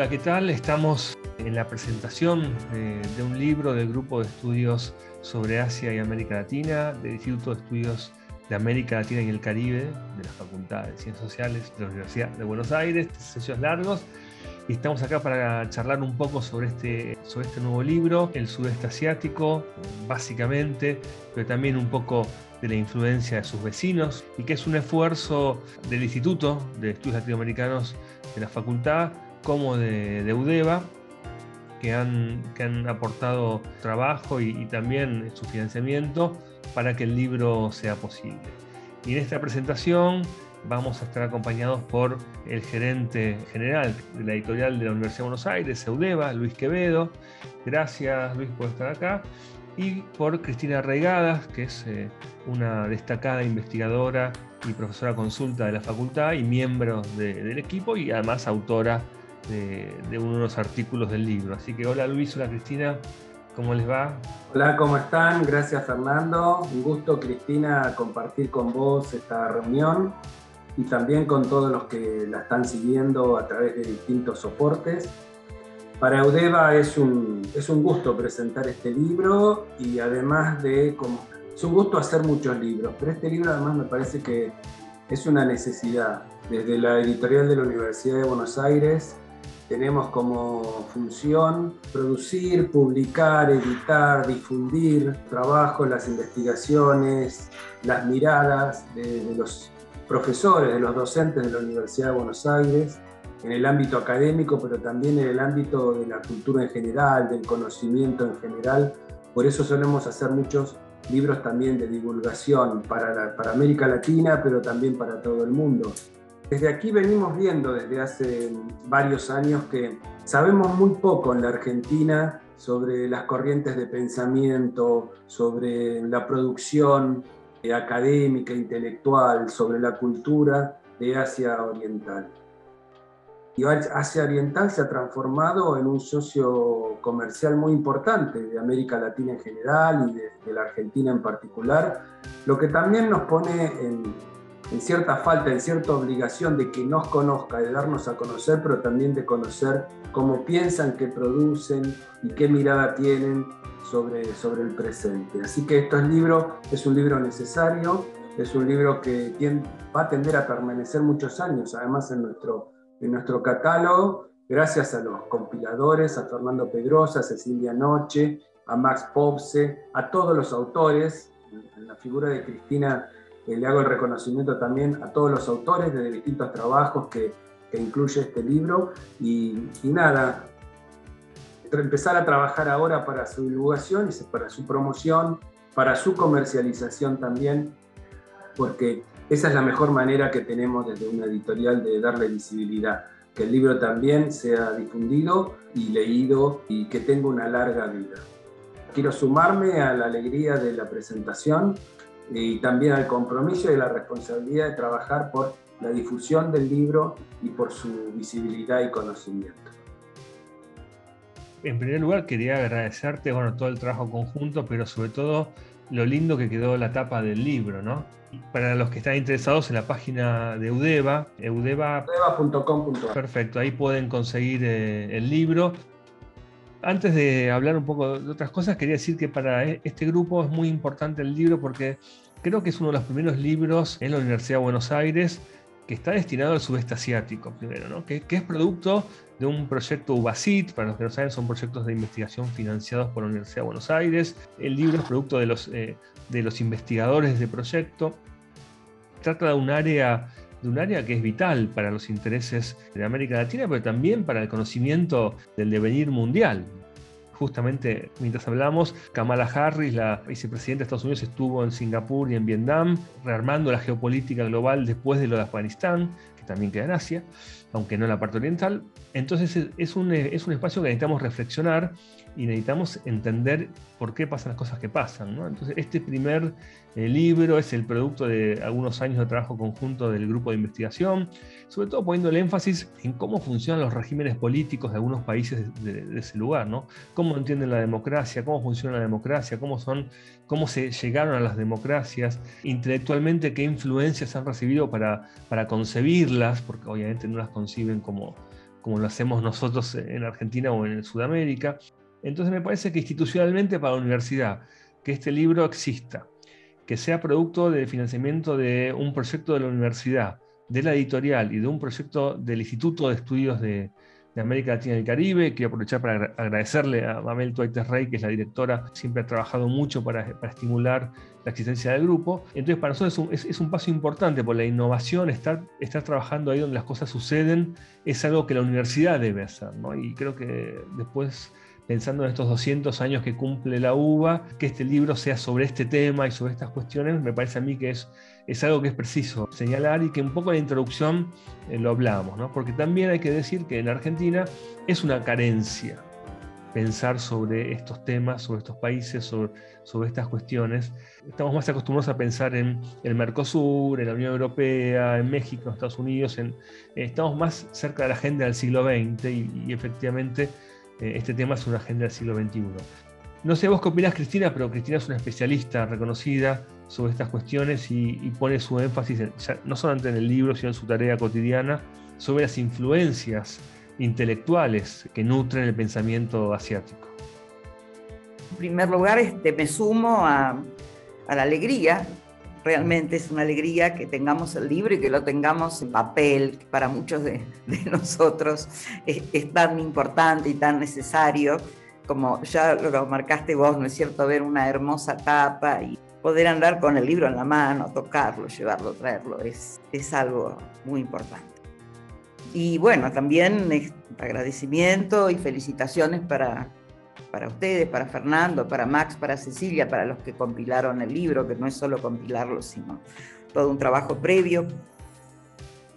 Hola, ¿qué tal? Estamos en la presentación de, un libro del grupo de estudios sobre Asia y América Latina del Instituto de Estudios de América Latina y el Caribe de la Facultad de Ciencias Sociales de la Universidad de Buenos Aires, sellos largos. Y estamos acá para charlar un poco sobre este, sobre este nuevo libro, el sudeste asiático, básicamente, pero también un poco de la influencia de sus vecinos, y que es un esfuerzo del Instituto de Estudios Latinoamericanos de la Facultad como de, de UDEVA, que han, que han aportado trabajo y, también su financiamiento para que el libro sea posible. Y en esta presentación vamos a estar acompañados por el gerente general de la editorial de la Universidad de Buenos Aires, UDEVA, Luis Quevedo. Gracias Luis por estar acá. Y por Cristina Reigadas, que es eh, una destacada investigadora y profesora consulta de la facultad y miembro del equipo y además autora de, de los artículos del libro. Así que hola Luis, hola Cristina, ¿cómo les va? Hola, ¿cómo están? Gracias Fernando. Un gusto Cristina compartir con vos esta reunión y también con todos los que la están siguiendo a través de distintos soportes. Para Eudeva es un, es un gusto presentar este libro y además de, como, es un gusto hacer muchos libros, pero este libro además me parece que es una necesidad. Desde la editorial de la Universidad de Buenos Aires tenemos como función producir, publicar, editar, difundir trabajo, las investigaciones, las miradas de, los profesores, de los docentes de la Universidad de Buenos Aires, en el ámbito académico, pero también en el ámbito de la cultura en general, del conocimiento en general. Por eso solemos hacer muchos libros también de divulgación para, para América Latina, pero también para todo el mundo. Desde aquí venimos viendo desde hace varios años que sabemos muy poco en la Argentina sobre las corrientes de pensamiento, sobre la producción académica, intelectual, sobre la cultura de Asia Oriental. Y Asia Oriental se ha transformado en un socio comercial muy importante de América Latina en general y de, de la Argentina en particular, lo que también nos pone en, en cierta falta, en cierta obligación de que nos conozca, de darnos a conocer, pero también de conocer cómo piensan, qué producen y qué mirada tienen sobre, sobre el presente. Así que este libro es un libro necesario, es un libro que va a tender a permanecer muchos años, además en nuestro, en nuestro catálogo, gracias a los compiladores, a Fernando Pedrosa, a Cecilia Noche, a Max Popse, a todos los autores, en la figura de Cristina le hago el reconocimiento también a todos los autores de distintos trabajos que, que incluye este libro. Y, nada, empezar a trabajar ahora para su divulgación y para su promoción, para su comercialización también, porque esa es la mejor manera que tenemos desde una editorial de darle visibilidad, que el libro también sea difundido y leído y que tenga una larga vida. Quiero sumarme a la alegría de la presentación y también al compromiso y la responsabilidad de trabajar por la difusión del libro y por su visibilidad y conocimiento. En primer lugar, quería agradecerte bueno, todo el trabajo conjunto, pero sobre todo lo lindo que quedó la tapa del libro, ¿no? Para los que están interesados en la página de Udeva, eudeva.com.ar. Perfecto, ahí pueden conseguir eh, el libro. Antes de hablar un poco de otras cosas, quería decir que para e-, este grupo es muy importante el libro porque creo que es uno de los primeros libros en la Universidad de Buenos Aires que está destinado al sudeste asiático, primero, ¿no? que, es producto de un proyecto UBASIT, para los que no saben, son proyectos de investigación financiados por la Universidad de Buenos Aires. El libro es producto de los, eh, de los investigadores de proyecto. Trata de un área de un área que es vital para los intereses de América Latina, pero también para el conocimiento del devenir mundial. Justamente mientras hablamos, Kamala Harris, la vicepresidenta de Estados Unidos, estuvo en Singapur y en Vietnam, rearmando la geopolítica global después de lo de Afganistán, que también queda en Asia, aunque no en la parte oriental. Entonces es un, es un espacio que necesitamos reflexionar y necesitamos entender por qué pasan las cosas que pasan. Entonces, este primer eh, libro es el producto de algunos años de trabajo conjunto del grupo de investigación, sobre todo poniendo el énfasis en cómo funcionan los regímenes políticos de algunos países de, ese lugar, ¿no? cómo entienden la democracia, cómo funciona la democracia, cómo, son, cómo se llegaron a las democracias, intelectualmente qué influencias han recibido para, para concebirlas, porque obviamente no las conciben como como lo hacemos nosotros en Argentina o en Sudamérica. Entonces me parece que institucionalmente para la universidad, que este libro exista, que sea producto del financiamiento de un proyecto de la universidad, de la editorial y de un proyecto del Instituto de Estudios de, América Latina y el Caribe. Quiero aprovechar para agradecerle a Mabel Tuaites Rey, que es la directora, siempre ha trabajado mucho para, estimular la existencia del grupo. Entonces, para nosotros es un, paso importante, por la innovación, estar, estar trabajando ahí donde las cosas suceden, es algo que la universidad debe hacer. Y creo que después pensando en estos 200 años que cumple la UBA, que este libro sea sobre este tema y sobre estas cuestiones, me parece a mí que es, es algo que es preciso señalar y que un poco en la introducción eh, lo hablamos, ¿no? porque también hay que decir que en Argentina es una carencia pensar sobre estos temas, sobre estos países, sobre, estas cuestiones. Estamos más acostumbrados a pensar en el Mercosur, en la Unión Europea, en México, en Estados Unidos, en, estamos más cerca de la agenda del siglo XX y efectivamente eh, este tema es una agenda del siglo XXI. No sé vos qué opinás, Cristina, pero Cristina es una especialista reconocida sobre estas cuestiones y, pone su énfasis no solamente en el libro, sino en su tarea cotidiana, sobre las influencias intelectuales que nutren el pensamiento asiático. En primer lugar, este, me sumo a, la alegría realmente es una alegría que tengamos el libro y que lo tengamos en papel, que para muchos de, nosotros es, tan importante y tan necesario, como ya lo marcaste vos, ¿no es cierto? Ver una hermosa tapa y poder andar con el libro en la mano, tocarlo, llevarlo, traerlo, es, es algo muy importante. Y bueno, también agradecimiento y felicitaciones para para ustedes, para Fernando, para Max, para Cecilia, para los que compilaron el libro, que no es solo compilarlo, sino todo un trabajo previo.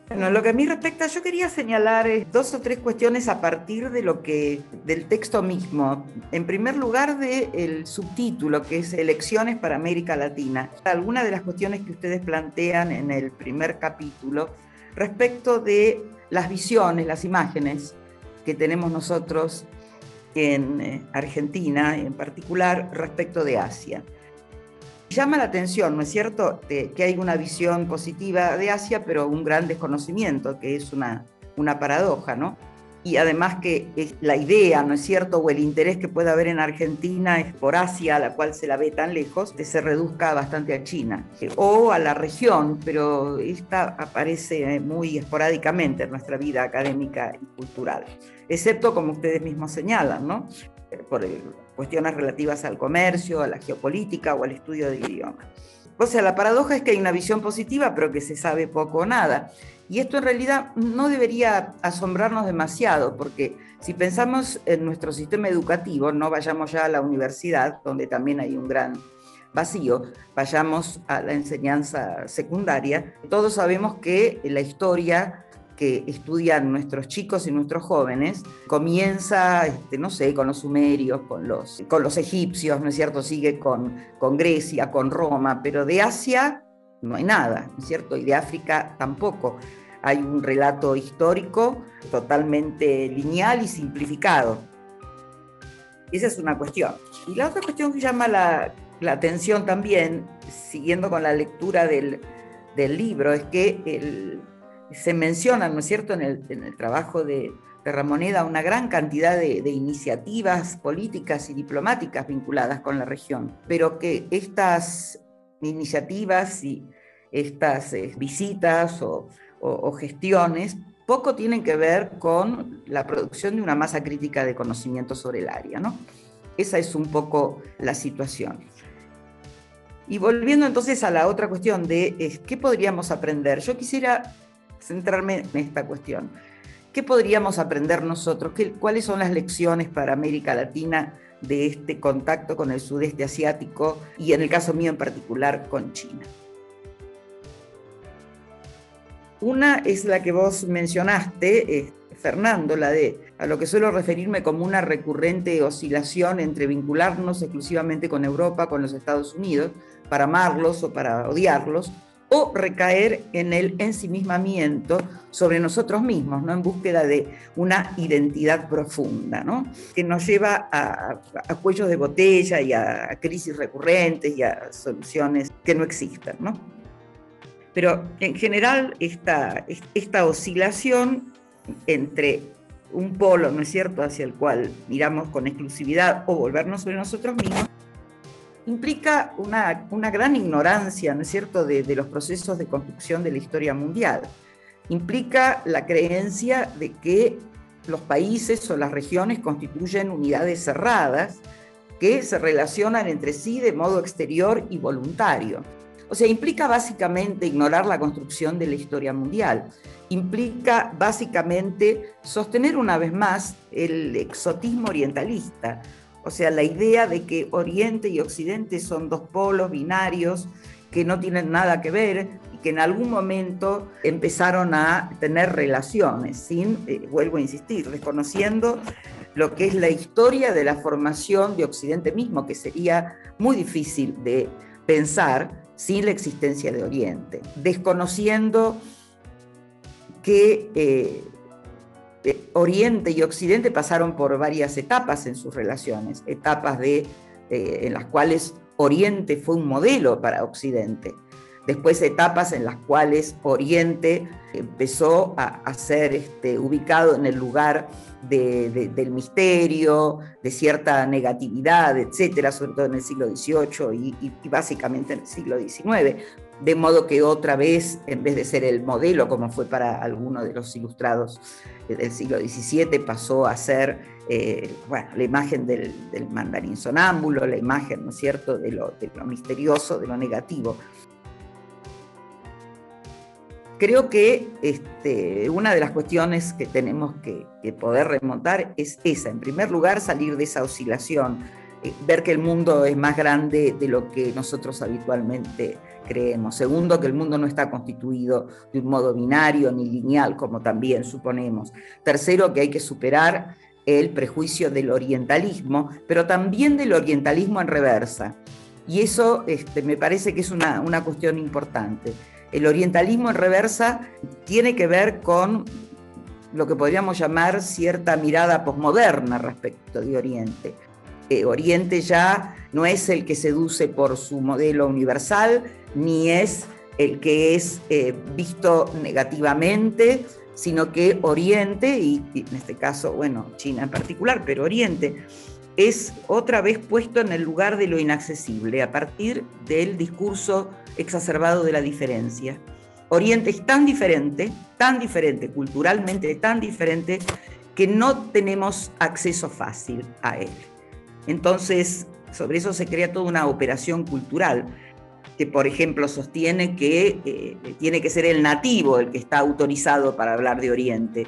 Bueno, lo que a mí respecta, yo quería señalar eh, dos o tres cuestiones a partir de lo que del texto mismo. En primer lugar, del subtítulo que es Elecciones para América Latina. Algunas de las cuestiones que ustedes plantean en el primer capítulo respecto de las visiones, las imágenes que tenemos nosotros en eh, Argentina en particular respecto de Asia. Llama la atención, ¿no es cierto?, que hay una visión positiva de Asia, pero un gran desconocimiento, que es una, una paradoja, ¿no? y además que la idea, ¿no es cierto?, o el interés que puede haber en Argentina es por Asia, a la cual se la ve tan lejos, que se reduzca bastante a China, o a la región, pero esta aparece muy esporádicamente en nuestra vida académica y cultural, excepto como ustedes mismos señalan, ¿no? por cuestiones relativas al comercio, a la geopolítica o al estudio del idioma. O sea, la paradoja es que hay una visión positiva, pero que se sabe poco o nada. Y esto en realidad no debería asombrarnos demasiado, porque si pensamos en nuestro sistema educativo, no vayamos ya a la universidad, donde también hay un gran vacío, vayamos a la enseñanza secundaria, todos sabemos que la historia que estudian nuestros chicos y nuestros jóvenes comienza, este, no sé, con los sumerios, con los, con los egipcios, ¿no es cierto? Sigue con, con Grecia, con Roma, pero de Asia no hay nada, ¿no es cierto? Y de África tampoco. Hay un relato histórico totalmente lineal y simplificado. Esa es una cuestión. Y la otra cuestión que llama la, atención también, siguiendo con la lectura del, libro, es que se menciona, ¿no es cierto?, en el, trabajo de, Ramoneda una gran cantidad de, iniciativas políticas y diplomáticas vinculadas con la región, pero que estas iniciativas y estas eh, visitas o, gestiones poco tienen que ver con la producción de una masa crítica de conocimiento sobre el área. ¿no? Esa es un poco la situación. Y volviendo entonces a la otra cuestión de qué podríamos aprender, yo quisiera centrarme en esta cuestión. ¿Qué podríamos aprender nosotros? ¿Qué, ¿Cuáles son las lecciones para América Latina de este contacto con el sudeste asiático y en el caso mío en particular con China? Una es la que vos mencionaste, eh, Fernando, la de a lo que suelo referirme como una recurrente oscilación entre vincularnos exclusivamente con Europa, con los Estados Unidos, para amarlos o para odiarlos, o recaer en el ensimismamiento sobre nosotros mismos, ¿no? en búsqueda de una identidad profunda, ¿no? que nos lleva a, a, cuellos de botella y a crisis recurrentes y a soluciones que no existan. ¿no? Pero en general esta, esta oscilación entre un polo, ¿no es cierto?, hacia el cual miramos con exclusividad o volvernos sobre nosotros mismos, implica una, una gran ignorancia, ¿no es cierto?, de, de los procesos de construcción de la historia mundial. Implica la creencia de que los países o las regiones constituyen unidades cerradas que se relacionan entre sí de modo exterior y voluntario. O sea, implica básicamente ignorar la construcción de la historia mundial. Implica básicamente sostener una vez más el exotismo orientalista, o sea, la idea de que Oriente y Occidente son dos polos binarios que no tienen nada que ver y que en algún momento empezaron a tener relaciones, sin, eh, vuelvo a insistir, desconociendo lo que es la historia de la formación de Occidente mismo, que sería muy difícil de pensar sin la existencia de Oriente, desconociendo que eh, Oriente y Occidente pasaron por varias etapas en sus relaciones, etapas de, eh, en las cuales Oriente fue un modelo para Occidente, después etapas en las cuales Oriente empezó a, ser este, ubicado en el lugar del misterio, de cierta negatividad, etcétera, sobre todo en el siglo XVIII y, básicamente en el siglo XIX. De modo que otra vez, en vez de ser el modelo, como fue para algunos de los ilustrados del siglo XVII, pasó a ser eh, bueno, la imagen del, mandarín sonámbulo, la imagen, ¿no es cierto?, de lo, misterioso, de lo negativo. Creo que este, una de las cuestiones que tenemos que, poder remontar es esa. En primer lugar, salir de esa oscilación, eh, ver que el mundo es más grande de lo que nosotros habitualmente creemos. Segundo, que el mundo no está constituido de un modo binario ni lineal, como también suponemos. Tercero, que hay que superar el prejuicio del orientalismo, pero también del orientalismo en reversa. Y eso este, me parece que es una, una cuestión importante. El orientalismo en reversa tiene que ver con lo que podríamos llamar cierta mirada posmoderna respecto de Oriente. Eh, Oriente ya no es el que seduce por su modelo universal, ni es el que es eh, visto negativamente, sino que Oriente, y, en este caso, bueno, China en particular, pero Oriente, es otra vez puesto en el lugar de lo inaccesible a partir del discurso exacerbado de la diferencia. Oriente es tan diferente, tan diferente, culturalmente tan diferente, que no tenemos acceso fácil a él. Entonces, sobre eso se crea toda una operación cultural que, por ejemplo, sostiene que eh, tiene que ser el nativo el que está autorizado para hablar de Oriente,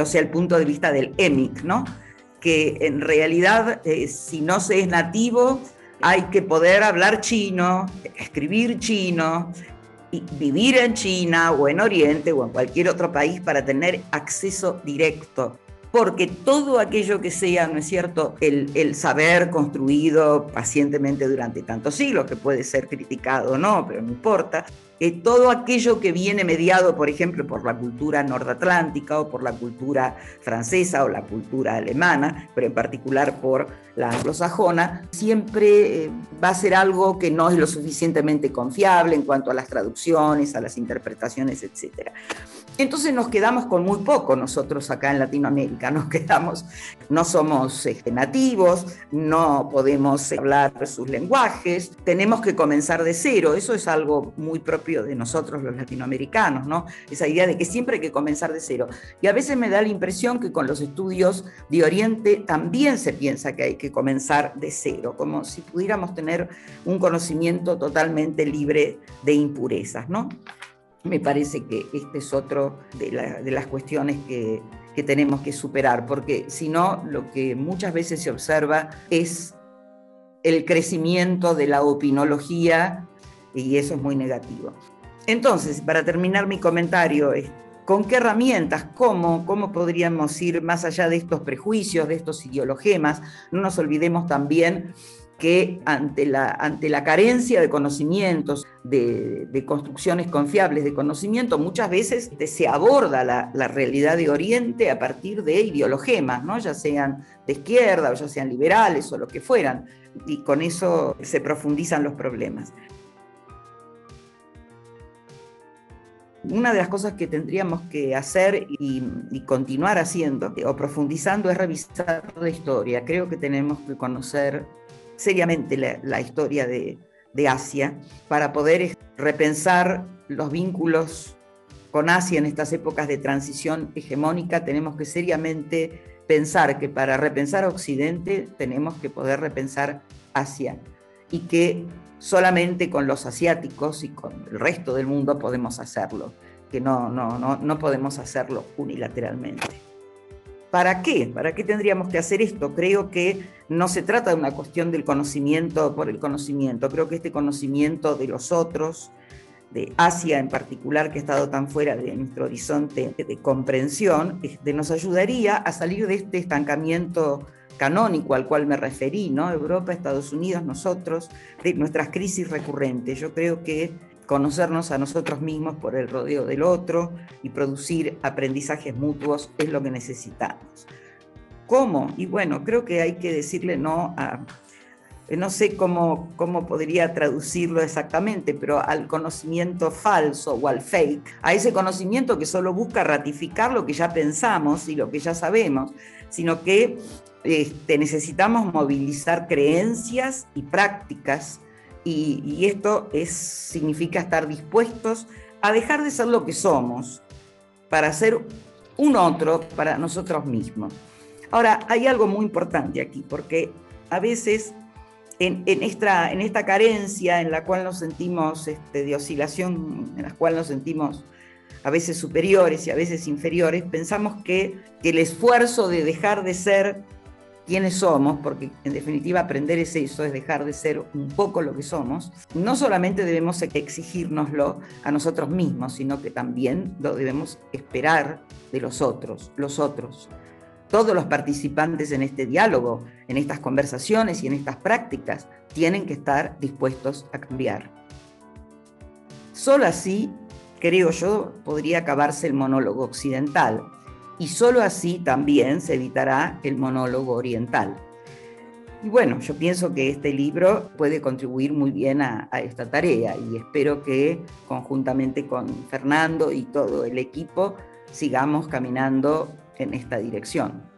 o sea, el punto de vista del EMIC, ¿no? Que en realidad, eh, si no se es nativo, hay que poder hablar chino, escribir chino, y vivir en China o en Oriente o en cualquier otro país para tener acceso directo. Porque todo aquello que sea, ¿no es cierto?, el, el saber construido pacientemente durante tantos siglos, que puede ser criticado o no, pero no importa, todo aquello que viene mediado, por ejemplo, por la cultura nordatlántica o por la cultura francesa o la cultura alemana, pero en particular por la anglosajona, siempre eh, va a ser algo que no es lo suficientemente confiable en cuanto a las traducciones, a las interpretaciones, etc. Entonces nos quedamos con muy poco nosotros acá en Latinoamérica, nos quedamos, no somos este, nativos, no podemos hablar sus lenguajes, tenemos que comenzar de cero, eso es algo muy propio de nosotros los latinoamericanos, ¿no? Esa idea de que siempre hay que comenzar de cero. Y a veces me da la impresión que con los estudios de Oriente también se piensa que hay que comenzar de cero, como si pudiéramos tener un conocimiento totalmente libre de impurezas, ¿no? Me parece que este es otro de, las cuestiones que, tenemos que superar, porque si no, lo que muchas veces se observa es el crecimiento de la opinología y eso es muy negativo. Entonces, para terminar mi comentario, ¿con qué herramientas, cómo, cómo podríamos ir más allá de estos prejuicios, de estos ideologemas? No nos olvidemos también que ante la, ante la carencia de conocimientos, de, construcciones confiables de conocimiento, muchas veces se aborda la, realidad de Oriente a partir de ideologemas, ¿no? ya sean de izquierda o ya sean liberales o lo que fueran, y con eso se profundizan los problemas. Una de las cosas que tendríamos que hacer y, continuar haciendo o profundizando es revisar la historia. Creo que tenemos que conocer seriamente la, historia de, de Asia para poder repensar los vínculos con Asia en estas épocas de transición hegemónica. Tenemos que seriamente pensar que para repensar Occidente tenemos que poder repensar Asia y que solamente con los asiáticos y con el resto del mundo podemos hacerlo, que no, no, no, no podemos hacerlo unilateralmente. ¿Para qué? ¿Para qué tendríamos que hacer esto? Creo que no se trata de una cuestión del conocimiento por el conocimiento, creo que este conocimiento de los otros, de Asia en particular, que ha estado tan fuera de nuestro horizonte de comprensión, este, nos ayudaría a salir de este estancamiento canónico al cual me referí, ¿no? Europa, Estados Unidos, nosotros, de nuestras crisis recurrentes. Yo creo que conocernos a nosotros mismos por el rodeo del otro y producir aprendizajes mutuos es lo que necesitamos. ¿Cómo? Y bueno, creo que hay que decirle no a, no sé cómo, cómo podría traducirlo exactamente, pero al conocimiento falso o al fake, a ese conocimiento que solo busca ratificar lo que ya pensamos y lo que ya sabemos, sino que este, necesitamos movilizar creencias y prácticas y, esto es, significa estar dispuestos a dejar de ser lo que somos para ser un otro para nosotros mismos. Ahora, hay algo muy importante aquí, porque a veces en, esta, en esta, carencia en la cual nos sentimos este, de oscilación, en la cual nos sentimos a veces superiores y a veces inferiores, pensamos que el esfuerzo de dejar de ser quiénes somos, porque en definitiva aprender es eso, es dejar de ser un poco lo que somos, no solamente debemos exigírnoslo a nosotros mismos, sino que también lo debemos esperar de los otros, los otros. Todos los participantes en este diálogo, en estas conversaciones y en estas prácticas tienen que estar dispuestos a cambiar. Solo así, creo yo, podría acabarse el monólogo occidental, y solo así también se evitará el monólogo oriental. Y bueno, yo pienso que este libro puede contribuir muy bien a, esta tarea y espero que conjuntamente con Fernando y todo el equipo sigamos caminando en esta dirección.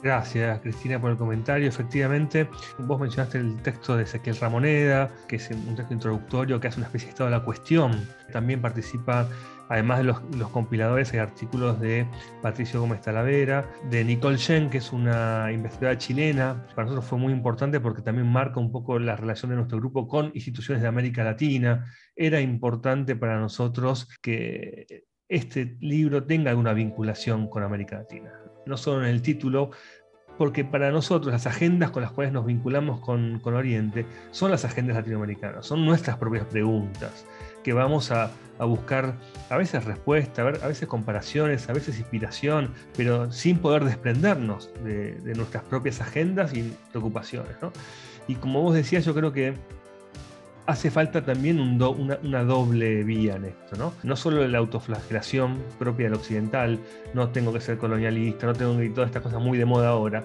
Gracias, Cristina, por el comentario. Efectivamente, vos mencionaste el texto de Ezequiel Ramoneda, que es un texto introductorio que hace una especie de estado de la cuestión. También participa Además de los, compiladores, hay artículos de Patricio Gómez Talavera, de Nicole Shen, que es una investigadora chilena. Para nosotros fue muy importante porque también marca un poco la relación de nuestro grupo con instituciones de América Latina. Era importante para nosotros que este libro tenga alguna vinculación con América Latina. No solo en el título, porque para nosotros las agendas con las cuales nos vinculamos con, con Oriente son las agendas latinoamericanas, son nuestras propias preguntas que vamos a, buscar a veces respuesta, a, veces comparaciones, a veces inspiración, pero sin poder desprendernos de, nuestras propias agendas y preocupaciones. Y como vos decías, yo creo que hace falta también una, doble vía en esto, ¿no? No solo la autoflagelación propia del occidental, no tengo que ser colonialista, no tengo que todas estas cosas muy de moda ahora,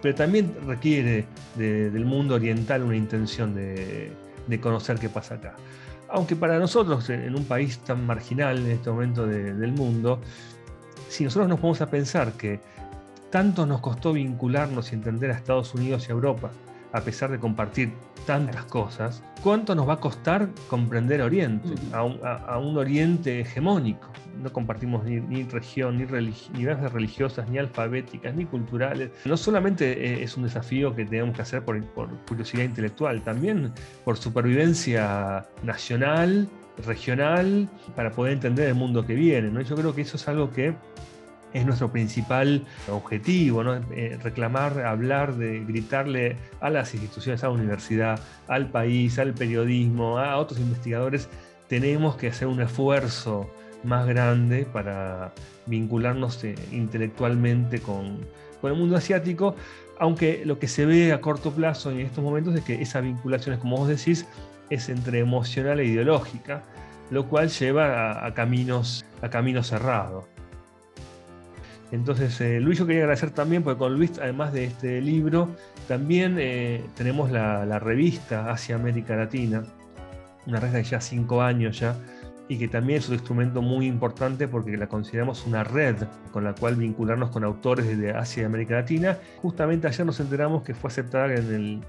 pero también requiere del mundo oriental una intención de, de conocer qué pasa acá aunque para nosotros, en un país tan marginal en este momento del mundo, si nosotros nos ponemos a pensar que tanto nos costó vincularnos y entender a Estados Unidos y a Europa, a pesar de compartir tantas cosas, ¿cuánto nos va a costar comprender Oriente, a un, Oriente hegemónico? No compartimos ni, región, ni, ni bases religiosas, ni alfabéticas, ni culturales. No solamente eh, es un desafío que tenemos que hacer por, por curiosidad intelectual, también por supervivencia nacional, regional, para poder entender el mundo que viene. ¿no? Yo creo que eso es algo que es nuestro principal objetivo, eh, reclamar, hablar, de gritarle a las instituciones, a la universidad, al país, al periodismo, a otros investigadores, tenemos que hacer un esfuerzo más grande para vincularnos eh, intelectualmente con, el mundo asiático, aunque lo que se ve a corto plazo en estos momentos es que esa vinculación, es como vos decís, es entre emocional e ideológica, lo cual lleva a caminos cerrados. Entonces, eh, Luis, yo quería agradecer también, porque con Luis, además de este libro, también eh, tenemos la, revista Hacia América Latina, una red de ya cinco años ya, y que también es un instrumento muy importante porque la consideramos una red con la cual vincularnos con autores de Asia y América Latina. Justamente ayer nos enteramos que fue aceptada en el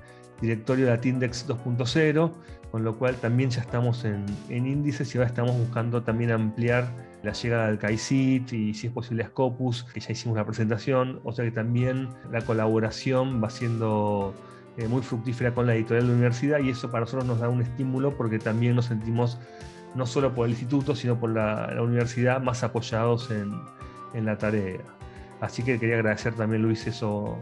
directorio de Latindex 2.0, con lo cual también ya estamos en, índices y ahora estamos buscando también ampliar la llegada del CAICIT y si es posible a Scopus, que ya hicimos la presentación, o sea que también la colaboración va siendo eh, muy fructífera con la editorial de la universidad y eso para nosotros nos da un estímulo porque también nos sentimos no solo por el instituto, sino por la, universidad más apoyados en, en, la tarea. Así que quería agradecer también, Luis, eso.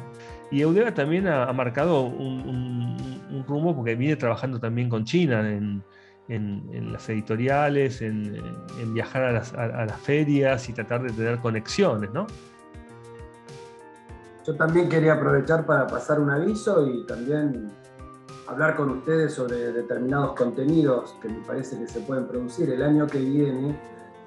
Y Eudeva también ha, marcado un, un, rumbo porque viene trabajando también con China en, en, las editoriales, en, viajar a las, a las, ferias y tratar de tener conexiones, ¿no? Yo también quería aprovechar para pasar un aviso y también hablar con ustedes sobre determinados contenidos que me parece que se pueden producir. El año que viene,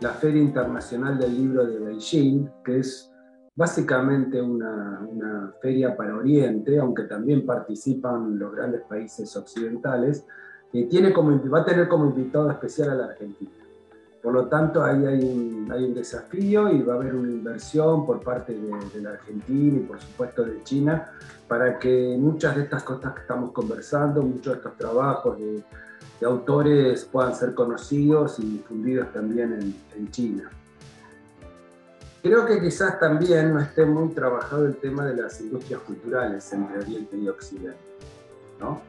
la Feria Internacional del Libro de Beijing, que es básicamente una, una feria para Oriente, aunque también participan los grandes países occidentales, eh, tiene como, va a tener como invitado especial a la Argentina. Por lo tanto, ahí hay un, hay un desafío y va a haber una inversión por parte de, la Argentina y por supuesto de China para que muchas de estas cosas que estamos conversando, muchos de estos trabajos de, autores puedan ser conocidos y difundidos también en, en China. Creo que quizás también no esté muy trabajado el tema de las industrias culturales entre Oriente y Occidente, ¿no?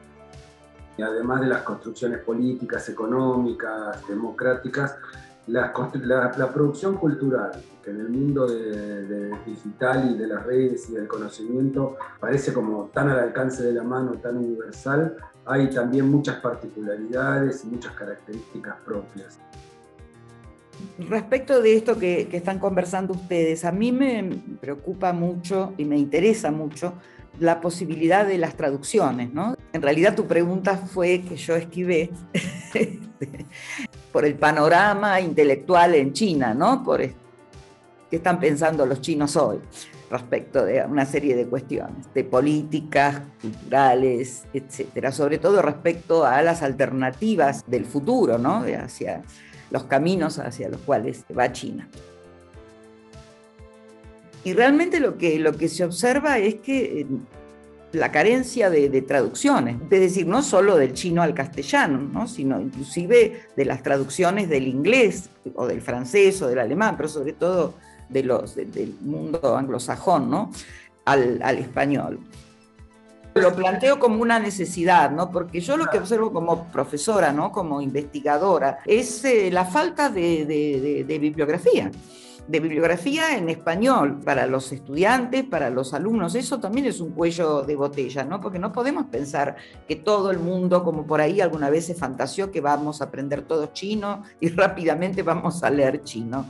Y además de las construcciones políticas, económicas, democráticas, la, producción cultural, que en el mundo digital y de las redes y del conocimiento parece como tan al alcance de la mano, tan universal, hay también muchas particularidades y muchas características propias. Respecto de esto que, que están conversando ustedes, a mí me preocupa mucho y me interesa mucho la posibilidad de las traducciones, ¿no? En realidad tu pregunta fue que yo esquivé por el panorama intelectual en China, ¿no? Por qué están pensando los chinos hoy respecto de una serie de cuestiones, de políticas, culturales, etcétera, sobre todo respecto a las alternativas del futuro, ¿no? hacia los caminos hacia los cuales va China. Y realmente lo que, lo que se observa es que eh, la carencia de, traducciones, es decir, no solo del chino al castellano, sino inclusive de las traducciones del inglés o del francés o del alemán, pero sobre todo de los, del mundo anglosajón ¿no? al, español. Lo planteo como una necesidad, ¿no? porque yo lo que observo como profesora, ¿no? como investigadora, es eh, la falta de bibliografía de bibliografía en español para los estudiantes, para los alumnos. Eso también es un cuello de botella, ¿no? Porque no podemos pensar que todo el mundo, como por ahí alguna vez se fantaseó, que vamos a aprender todo chino y rápidamente vamos a leer chino.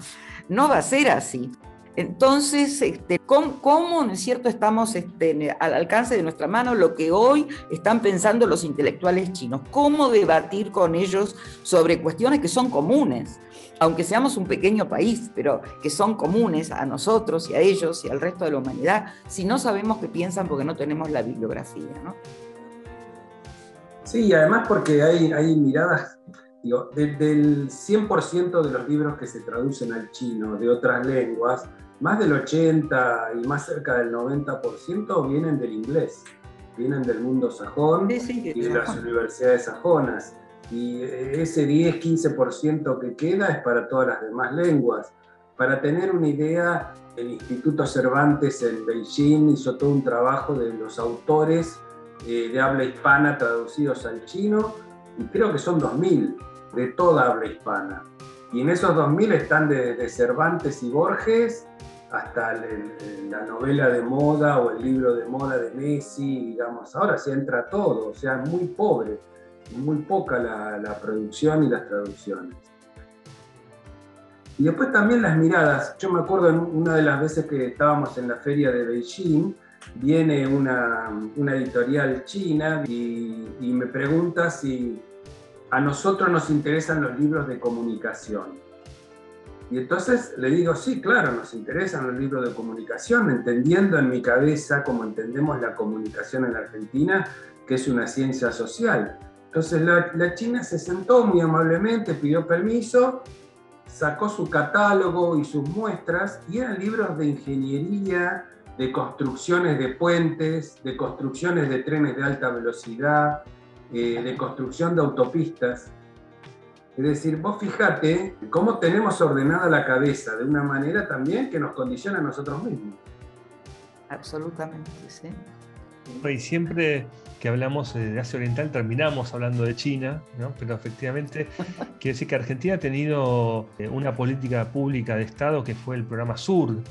No va a ser así. Entonces, este, ¿cómo, ¿no es cierto?, estamos este, al alcance de nuestra mano lo que hoy están pensando los intelectuales chinos. ¿Cómo debatir con ellos sobre cuestiones que son comunes? aunque seamos un pequeño país, pero que son comunes a nosotros y a ellos y al resto de la humanidad, si no sabemos qué piensan porque no tenemos la bibliografía. ¿no? Sí, y además porque hay, miradas, digo, del 100% de los libros que se traducen al chino de otras lenguas, más del 80 y más cerca del 90% vienen del inglés, vienen del mundo sajón y de las universidades sajonas y ese 10-15% que queda es para todas las demás lenguas. Para tener una idea, el Instituto Cervantes en Beijing hizo todo un trabajo de los autores eh, de habla hispana traducidos al chino, y creo que son 2.000 de toda habla hispana. Y en esos 2.000 están de, Cervantes y Borges hasta la novela de moda o el libro de moda de Messi, digamos, ahora se entra todo, o sea, muy pobre muy poca la, producción y las traducciones. Y después también las miradas. Yo me acuerdo en una de las veces que estábamos en la feria de Beijing, viene una, editorial china y, me pregunta si a nosotros nos interesan los libros de comunicación. Y entonces le digo, sí, claro, nos interesan los libros de comunicación, entendiendo en mi cabeza, como entendemos la comunicación en Argentina, que es una ciencia social Entonces la, China se sentó muy amablemente, pidió permiso, sacó su catálogo y sus muestras y eran libros de ingeniería, de construcciones de puentes, de construcciones de trenes de alta velocidad, eh, de construcción de autopistas. Es decir, vos fíjate cómo tenemos ordenada la cabeza de una manera también que nos condiciona a nosotros mismos. Absolutamente, sí. Y siempre que hablamos de Asia Oriental terminamos hablando de China, ¿no? pero efectivamente quiere decir que Argentina ha tenido eh, una política pública de Estado que fue el programa SUR,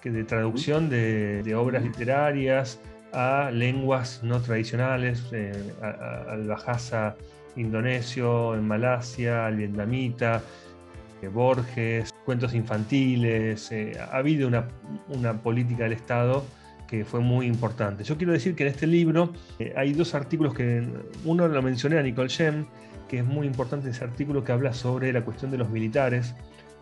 que de traducción de, obras literarias a lenguas no tradicionales, eh, al Bahasa indonesio, en Malasia, al vietnamita, eh, Borges, cuentos infantiles. ha habido una, política del Estado que fue muy importante. Yo quiero decir que en este libro eh, hay dos artículos que uno lo mencioné a Nicole Shem, que es muy importante ese artículo que habla sobre la cuestión de los militares,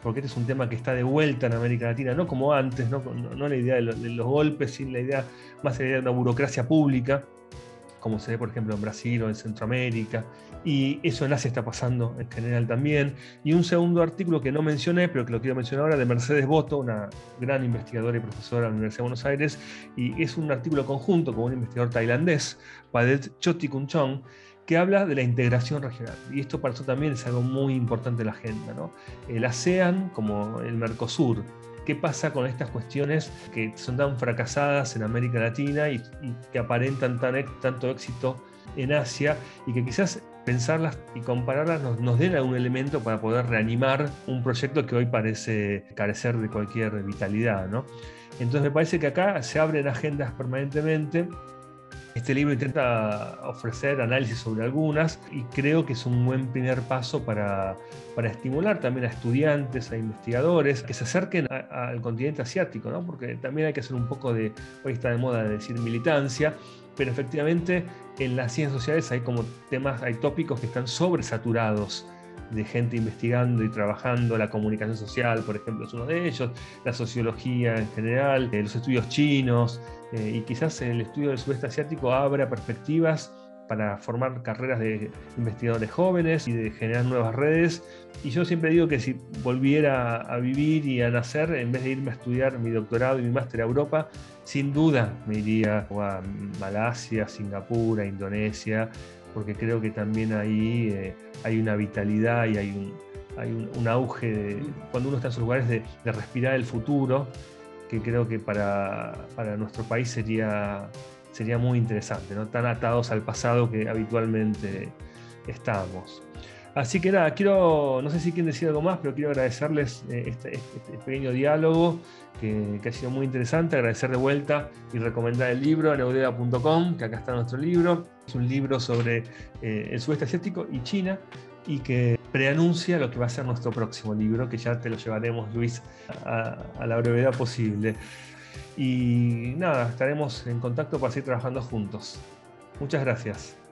porque este es un tema que está de vuelta en América Latina, no como antes, no, la idea de, de, los golpes, sino la idea más la idea de una burocracia pública, como se ve por ejemplo en Brasil o en Centroamérica, y eso en Asia está pasando en general también. Y un segundo artículo que no mencioné, pero que lo quiero mencionar ahora, de Mercedes Boto, una gran investigadora y profesora de la Universidad de Buenos Aires, y es un artículo conjunto con un investigador tailandés, Padet Chotikunchong, que habla de la integración regional. Y esto para eso también es algo muy importante en la agenda. ¿no? El ASEAN, como el Mercosur, qué pasa con estas cuestiones que son tan fracasadas en América Latina y, que aparentan tan, tanto éxito en Asia y que quizás pensarlas y compararlas nos, den algún elemento para poder reanimar un proyecto que hoy parece carecer de cualquier vitalidad. ¿no? Entonces me parece que acá se abren agendas permanentemente este libro intenta ofrecer análisis sobre algunas y creo que es un buen primer paso para, para estimular también a estudiantes, a investigadores que se acerquen al continente asiático, ¿no? porque también hay que hacer un poco de, hoy está de moda decir militancia, pero efectivamente en las ciencias sociales hay como temas, hay tópicos que están sobresaturados de gente investigando y trabajando, la comunicación social, por ejemplo, es uno de ellos, la sociología en general, eh, los estudios chinos, eh, y quizás el estudio del sudeste asiático abra perspectivas para formar carreras de investigadores jóvenes y de generar nuevas redes. Y yo siempre digo que si volviera a vivir y a nacer, en vez de irme a estudiar mi doctorado y mi máster a Europa, sin duda me iría a Malasia, Singapur, a Indonesia, porque creo que también ahí eh, hay una vitalidad y hay un, hay un, auge, cuando uno está en esos lugares, de, de, respirar el futuro, que creo que para, para, nuestro país sería, sería muy interesante, ¿no? tan atados al pasado que habitualmente estamos. Así que nada, quiero, no sé si quieren decir algo más, pero quiero agradecerles eh, este, este, este, pequeño diálogo que, ha sido muy interesante, agradecer de vuelta y recomendar el libro en eudea.com, que acá está nuestro libro. Es un libro sobre eh, el sudeste asiático y China y que preanuncia lo que va a ser nuestro próximo libro, que ya te lo llevaremos, Luis, a, a la brevedad posible. Y nada, estaremos en contacto para seguir trabajando juntos. Muchas gracias.